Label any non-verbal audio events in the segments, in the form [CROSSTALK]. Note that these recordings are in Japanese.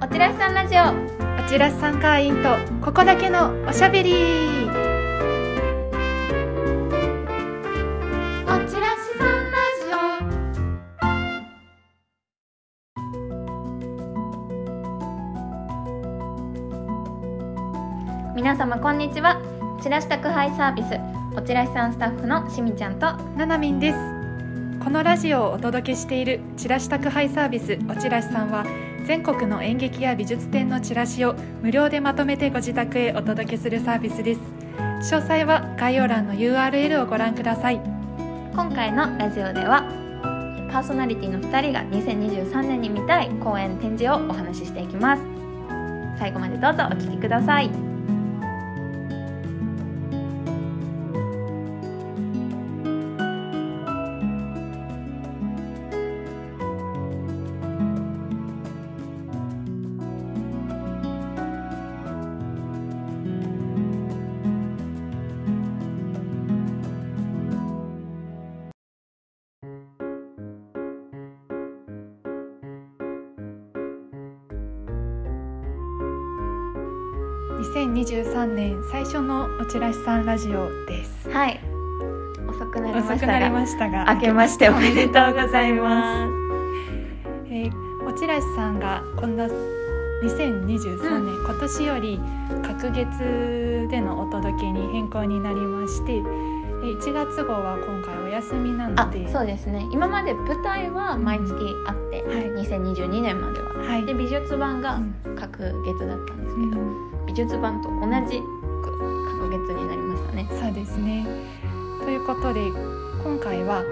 おちらしさんラジオ。おちらしさん会員とここだけのおしゃべり。おちらしさんラジオ。皆様こんにちは。チラシ宅配サービスおちらしさんスタッフのしみちゃんとななみんです。このラジオをお届けしているチラシ宅配サービスおちらしさんは全国の演劇や美術展のチラシを無料でまとめてご自宅へお届けするサービスです。詳細は概要欄の URL をご覧ください。今回のラジオではパーソナリティの2人が2023年に見たい公演展示をお話ししていきます。最後までどうぞお聞きください。2023年最初のおちらしさんラジオです。はい。遅くなりましたがなりましたが明けましておめでとうございます。えーおちらしさんがこんな2023年、今年より隔月でのお届けに変更になりましてえー1月号は今回お休みなあので。そうですね。今まで舞台は毎月あって、はい。2022年までは。はい。で美術版がうん。各月だったんですけど、うん。美術版と同じく各月になりましたね。そうですね。ということで今回は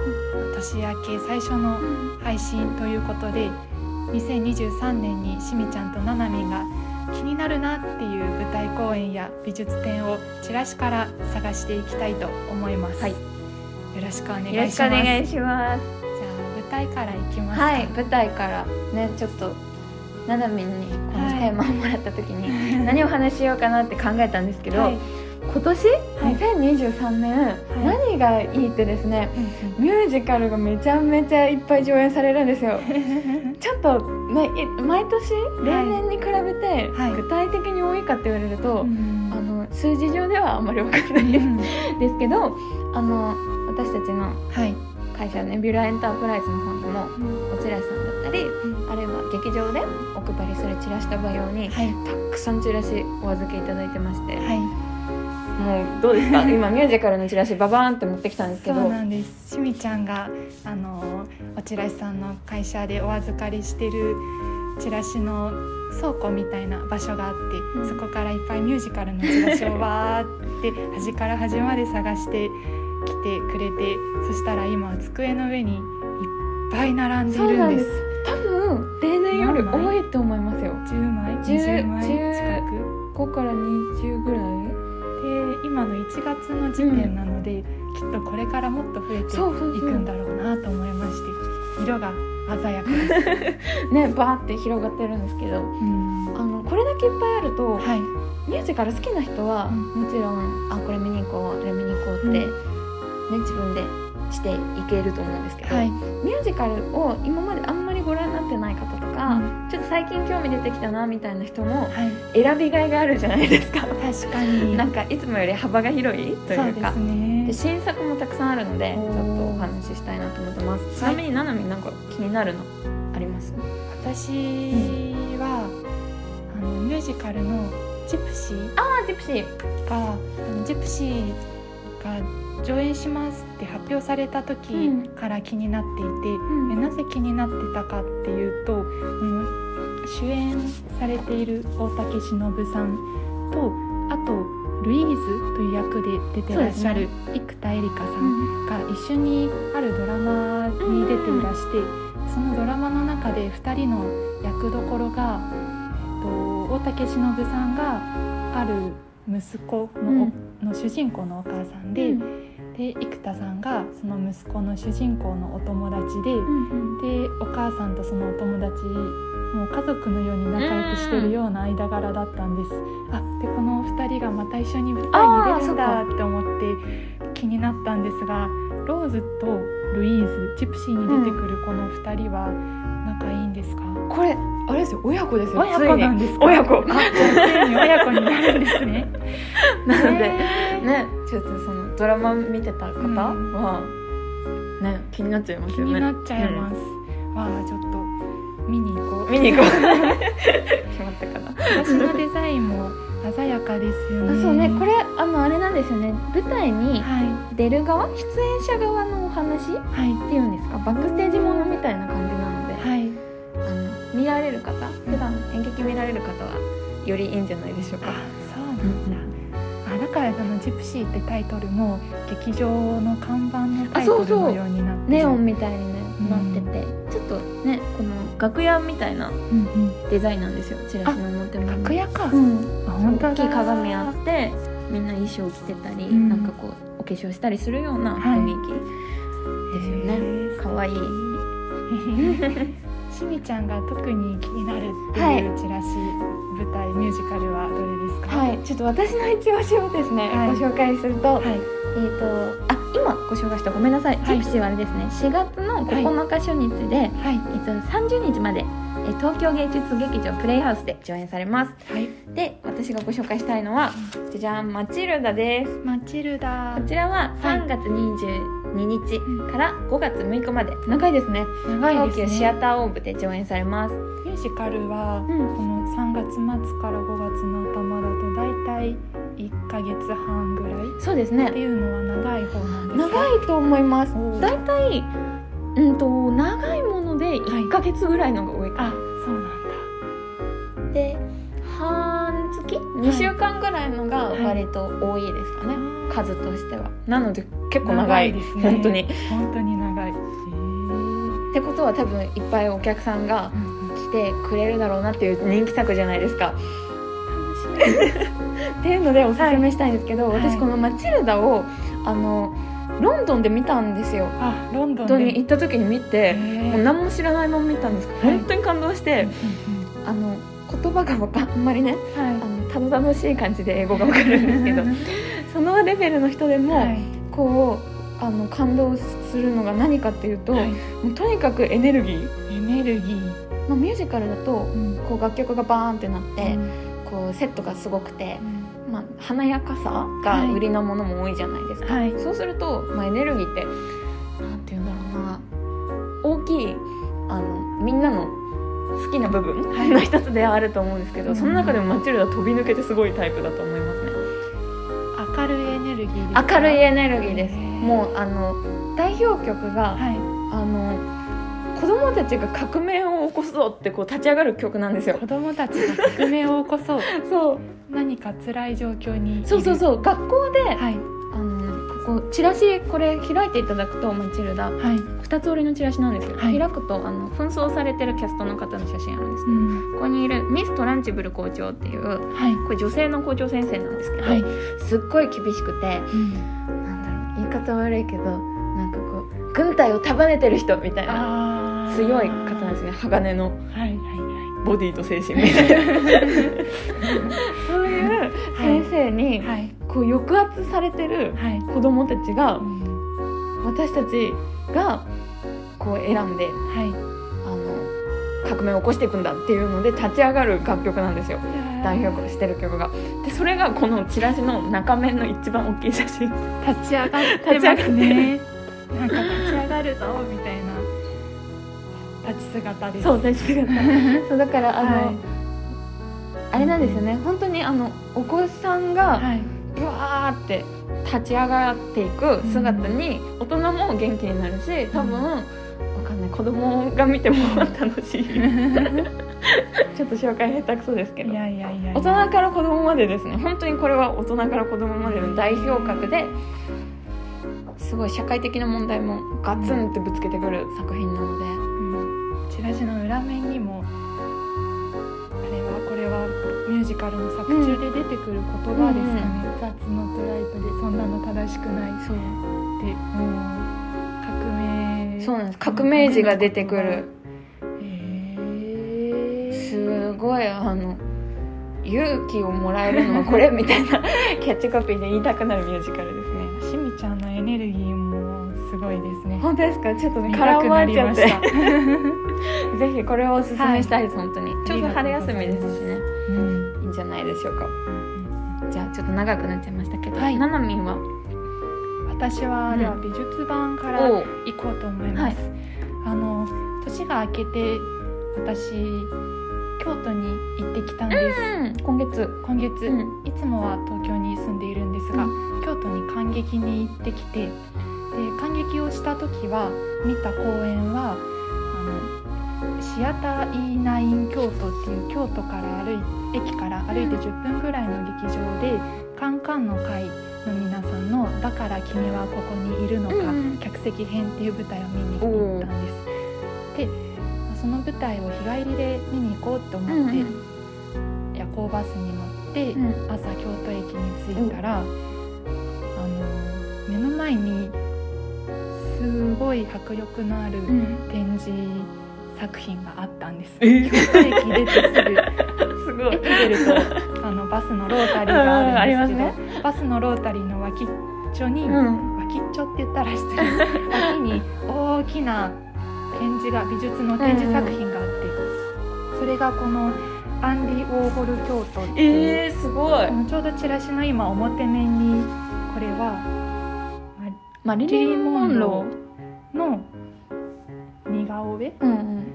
年明け最初の配信ということで2023年にしみちゃんとななみんが気になるなっていう舞台公演や美術展をチラシから探していきたいと思います、はい。よろしくお願いしよろますしくお願いします。じゃあ舞台からいきますか。はい舞台からねちょっとななみんにこのテーマをもらった時に何を話しようかなって考えたんですけど、はい。今年、2023年、何がいいってですねミュージカルがめちゃめちゃいっぱい上演されるんですよ。[LAUGHS] ちょっとねい毎年例年に比べてはい。具体的に多いかって言われると、うん。あの数字上ではあんまり分かんないですけどあの私たちのはい。会社ねビュラエンタープライズの方にもおチラシさんだったりあるいは劇場でお配りするチラシとば用にはい。たくさんチラシお預けいただいてまして、はい。もうどうですか？[LAUGHS] 今ミュージカルのチラシババーンって持ってきたんですけど。そうなんです。しみちゃんがあのおチラシさんの会社でお預かりしてるチラシの倉庫みたいな場所があって、うん。そこからいっぱいミュージカルのチラシをわーって端から端まで探してきてくれてそしたら今机の上にいっぱい並んでいるんです多分例年より多いと思いますよ。10枚？10 20枚近く？5から20ぐらい？で今の1月の時点なので、きっとこれからもっと増えていくんだろうなと思いまして色が鮮やかです、[LAUGHS] ねバーって広がってるんですけどうん。あのこれだけいっぱいあると、はい。ミュージカル好きな人は、うん。もちろんあこれ見に行こうあれ見に行こうって、うん。ね、自分でしていけると思うんですけど、はい。ミュージカルを今まであんまりご覧になってない方とか、うん。ちょっと最近興味出てきたなみたいな人もはい。選びがいがあるじゃないですか。確かに。[LAUGHS] なんかいつもより幅が広いというかそうですね。で新作もたくさんあるのでちょおっーとお話ししたいなと思ってます。ちなみにななみんなんか気になるのあります？私は、あのミュージカルの「ジプシーあージプシー」があのジプシーが上演しますって発表された時うん。から気になっていて、ん。えなぜ気になってたかっていうと、うん、主演されている大竹しのぶさんとあとルイーズという役で出てらっしゃる生田絵梨花さんが一緒にあるドラマに出ていらして、そのドラマの中で2人の役どころが、えっと、大竹しのぶさんがある息子の,、の主人公のお母さんで,、で生田さんがその息子の主人公のお友達で。でお母さんとそのお友達もう家族のように仲良くしてるような間柄だったんです。あでこの2人がまた一緒に舞台に出るんだって思って気になったんですがローズとルイーズジプシーに出てくるこの2人は、仲いいんですか？これあれですよ親子ですよ親子なんですか？親子。親子になるんですね。[LAUGHS] なので、ねちょっとそのドラマ見てた方は、ね気になっちゃいます気よね。になっちゃいます、わあちょっと見に行こう。見に行こう。[LAUGHS] 決まったかな。私のデザインも鮮やかですよあねそうね。これあのあれなんですよね。舞台にはい。出る側出演者側のお話っはい。ていうんですか？バックステージものみたいな感じなので、はい。あの見られる方普段演劇見られる方はよりいいんじゃないでしょうか。あそうなんだ、あだからその「ジプシー」ってタイトルも劇場の看板のタイトルのようになってネオンみたいに、ねうんなっててちょっとねこの楽屋みたいなデザインなんですよ。チラシの表も楽屋か、うん。あ本当だ。大きい鏡あってみんな衣装着てたり、うん。なんかこうお化粧したりするようなはい。雰囲気ですよね、へー。かわい。いしみちゃんが特に気になるってはい。いうチラシ、舞台ミュージカルはどれですか？はい。ちょっと私の一押しをですね、はい。ご紹介すると、はい。えっ、とあ今ご紹介した。ごめんなさい、はい。ジプシーはあれですね。4月の9日初日で、はい。えっと30日までえー東京芸術劇場プレイハウスで上演されます。はい。で私がご紹介したいのはじゃじゃんマチルダです。マチルダ。こちらははい。3月22日から5月6日まで。長いですね。長いですね。シアターオーブで上演されます、ミュージカルはうん。この3月末から5月の頭だと大体1ヶ月半ぐらいそうですね。っていうのは長い方なんですか？長いと思います。おー。だいたいうんと長いもので1ヶ月ぐらいのが多い。かな、あそうなんだ。で半月？2週間ぐらいのがはい。割と多いですかね、あー。数としては。なので結構長い。ですね。本当に。っ本当に長い。へえてことは多分いっぱいお客さんが来てくれるだろうなっていう人気作じゃないですか。楽しみです。[LAUGHS] っていうのでおすすめしたいんですけど、はい。私この「マチルダ」をあのロンドンで見たんですよ。あロンドンにで行った時に見て、もう何も知らないまま見たんです。けど、はい。本当に感動して、うんあの言葉がわかあんまりねうんはい。あのたどたどしい感じで英語がわかるんですけど [LAUGHS] そのレベルの人でも、はい。こうあの感動するのが何かっていうと、はい。もうとにかくエネルギー、エネルギー。まあ、ミュージカルだとうん。こう楽曲がバーンってなって、うん。こうセットがすごくて、うんまあ、華やかさが売りなものも多いじゃないですか、はい。そうすると、まあ、エネルギーってなんて言うんだろうな。大きいあのみんなの好きな部分はい。の一つではあると思うんですけど、うん。その中でもマチルダ飛び抜けてすごいタイプだと思いますね。明るいエネルギーですか明るいエネルギーですもうあの代表曲が、はいあの子供たちが革命を起こそうってこう立ち上がる曲なんですよ。子供たちが革命を起こそう。[LAUGHS] そう。何か辛い状況に。そうそうそう。学校で、はい。あのここチラシこれ開いていただくとマチルダ。はい。二つ折りのチラシなんですよ、はい。開くとあの紛争されてるキャストの方の写真あるんですけど、うん。ここにいるミス・トランチブル校長っていうはい。これ女性の校長先生なんですけど、はい。すっごい厳しくてうん。なんだろう言い方悪いけどなんかこう軍隊を束ねてる人みたいな強い方なんですね。鋼の。はいはいボディと精神みたいな。そういう先生にこう抑圧されてるはい。子供たちがうん。私たちがこう選んではい。あの革命を起こしていくんだっていうので立ち上がる楽曲なんですよ。代表してる曲が。でそれがこのチラシの中面の一番大きい写真。立ち上がってますねなんか立ち上がるぞみたいな。立ち姿です。そうです姿。[LAUGHS] そうだからあの、はい。あれなんですよね。本当にあのお子さんがはい。ブワーって立ち上がっていく姿に大人も元気になるし多分わかんない。子供が見ても楽しい。[LAUGHS] ちょっと紹介下手くそですけど。いやいやいや。大人から子供までですね。本当にこれは大人から子供までの代表格ですごい社会的な問題もガツンってぶつけてくる作品なので。うん。チラシの裏面にもあれはこれはミュージカルの作中で出てくる言葉ですかね「雑のトライトでそんなの正しくない」ってもう。革命。そうなんです。革命児が出てくる。すごいあの勇気をもらえるのはこれみたいな [LAUGHS] キャッチコピーで言いたくなるミュージカルですね。しみちゃんのエネルギーもすごごいですね。本当ですか？ちょっとね見空回た。くなっちゃって。りました、ぜひこれをおすすめしたいです、本当に。ちょうど春休みですしね。うん。いいんじゃないでしょうか。じゃあちょっと長くなっちゃいましたけど、はい。ななみんは？私は、うんでは美術版からお行こうと思います、あの年が明けて私京都に行ってきたんです、今月今月、うん。いつもは東京に住んでいるんですが、う京都に感激に行ってきてで感激をした時は見た公演はあのシアター E9 京都っていう京都から歩い駅から歩いて10分ぐらいの劇場でカンカンの会の皆さんの「だから君はここにいるのか」うん。客席編っていう舞台を見に行ったんです。その舞台を日帰りで見に行こうと思って、夜行バスに乗って、うん。朝京都駅に着いたら、あの目の前にすごい迫力のあるうん。展示作品があったんです。え？京都駅出てすぐ。[LAUGHS] 駅出るとあのバスのロータリーがあるんですけど、うんありバスのロータリーの脇っちょに、うん。脇っちょって言ったら失礼。脇に大きな展示が美術の展示作品があって、それがこのアンディ・ウォーホル京都っていう、えー、すごい。ちょうどチラシの今表面にこれはマリリン・モモンローの似顔絵？ーうん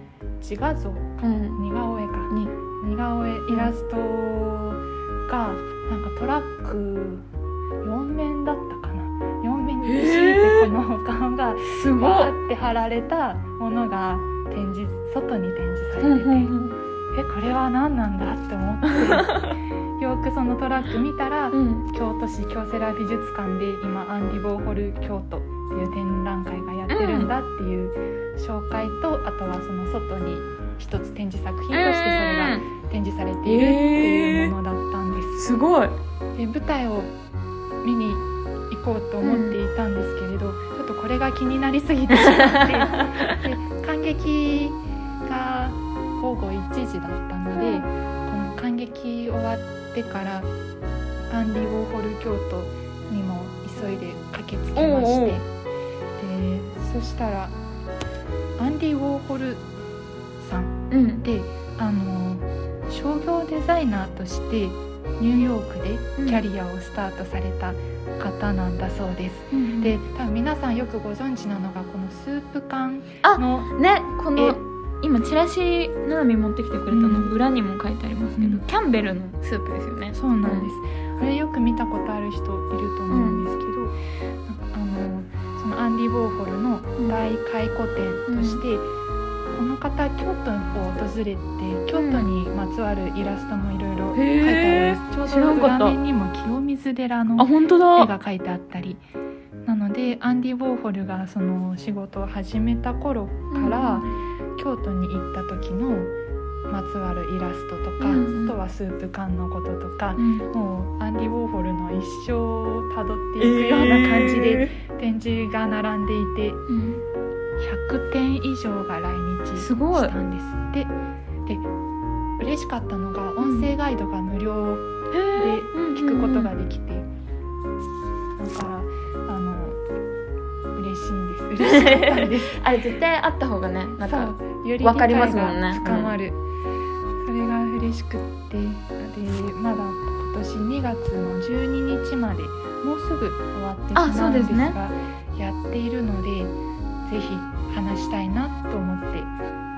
自画像うんうん。似顔絵か。に。似顔絵イラストがなんかトラック4面だったかな4面にてこの顔がすごい。わーって貼られたものが展示外に展示されうんてて、うんえこれは何なんだって思って。[LAUGHS] よくそのトラック見たら、うん。京都市京セラ美術館で今アンディ・ウォーホル京都っていう展覧会がやってるんだっていう紹介と、あとはその外に一つ展示作品としてそれが展示されているっていうものだったんです。すごい。で舞台を見に行こうと思っていたんですけれど、ちょっとこれが気になりすぎてしまって [LAUGHS] で感激が午後1時だったので、この感激終わってからアンディ・ウォーホル京都にも急いで駆けつけましてでそしたらアンディ・ウォーホルさんうん。であの商業デザイナーとしてニューヨークでキャリアをスタートされた方なんだそうです。で多分皆さんよくご存知なのがこのスープ缶あのねこえの今チラシななみ持ってきてくれたの、うん。裏にも書いてありますけど、うん。キャンベルのスープですよね。そうなんです、あれよく見たことある人いると思うんですけど、なんかあのそのアンディ・ウォーホルの大回顧展として、この方京都を訪れて京都にまつわるイラストもいろいろ書いてあるんです、ちょうどんかった。裏面にも清水寺の絵だ。が描いてあったりなのでアンディ・ウォーホルがその仕事を始めた頃から、京都に行った時のまつわるイラストとか、うん。あとはスープ缶のこととかう、ん。もうアンディ・ウォーホルの一生をたどっていくような感じで展示が並んでいてうん100点以上が来したんですって。で嬉しかったのが音声ガイドが無料で聞くことができて、だからあの嬉しいんです。[LAUGHS] 嬉しかったんです。あれ絶対あった方がねなんかよりわかりますもんね。が深まる、それが嬉しくって。でまだ今年2月の12日までもうすぐ終わってしまうんですがね。やっているのでぜひ話したいなと思って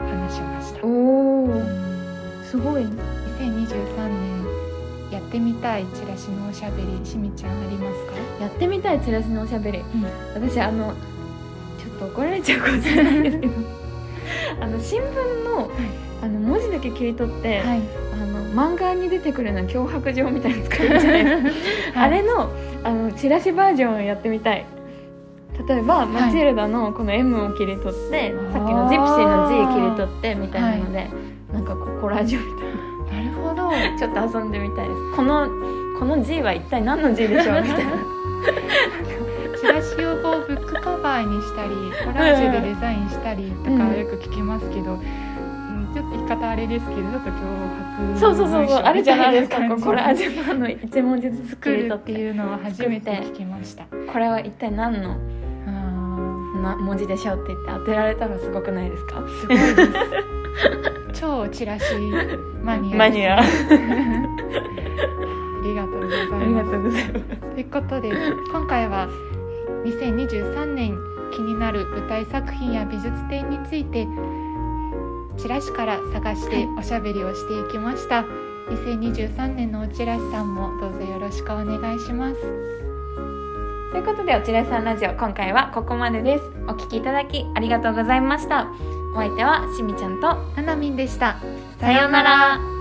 話しました。おおうんすごい。ね2023年やってみたいチラシのおしゃべりしみちゃんありますか？やってみたいチラシのおしゃべり。うん。私あのちょっと怒られちゃうかもしれないですけど。[LAUGHS] あの新聞のあの文字だけ切り取って、はい。あの漫画に出てくるような脅迫状みたいに使えるじゃないですか。[LAUGHS] あれのあのチラシバージョンをやってみたい例えば、マチルダのこの M を切り取ってさっきのジプシーの G 切り取ってみたいなので、なんかこうコラージュみたいな。るほど。な [LAUGHS] ちょっと遊んでみたいです。このこの G は一体何の G でしょう？[LAUGHS] みたいな。チラシをこうブックカバーにしたりコラージュでデザインしたりとかうんよく聞きますけど、うんちょっと言い方あれですけどちょっと脅迫そうそうそうそう。あるじゃないですか。コラージジュの一文字ずつ切作るってていうのは初めて聞きました。これは一体何のあな文字でしょうって言って当てられたらすごくないですか？すごいです。超チラシマニアマニア。ありがとうございます。ありがとうございますということで今回は2023年気になる舞台作品や美術展についてチラシから探しておしゃべりをしていきました、2023年のおチラシさんもどうぞよろしくお願いしますということでおちらさんラジオ今回はここまでです。お聞きいただきありがとうございました。お相手はしみちゃんとななみんでした。さようなら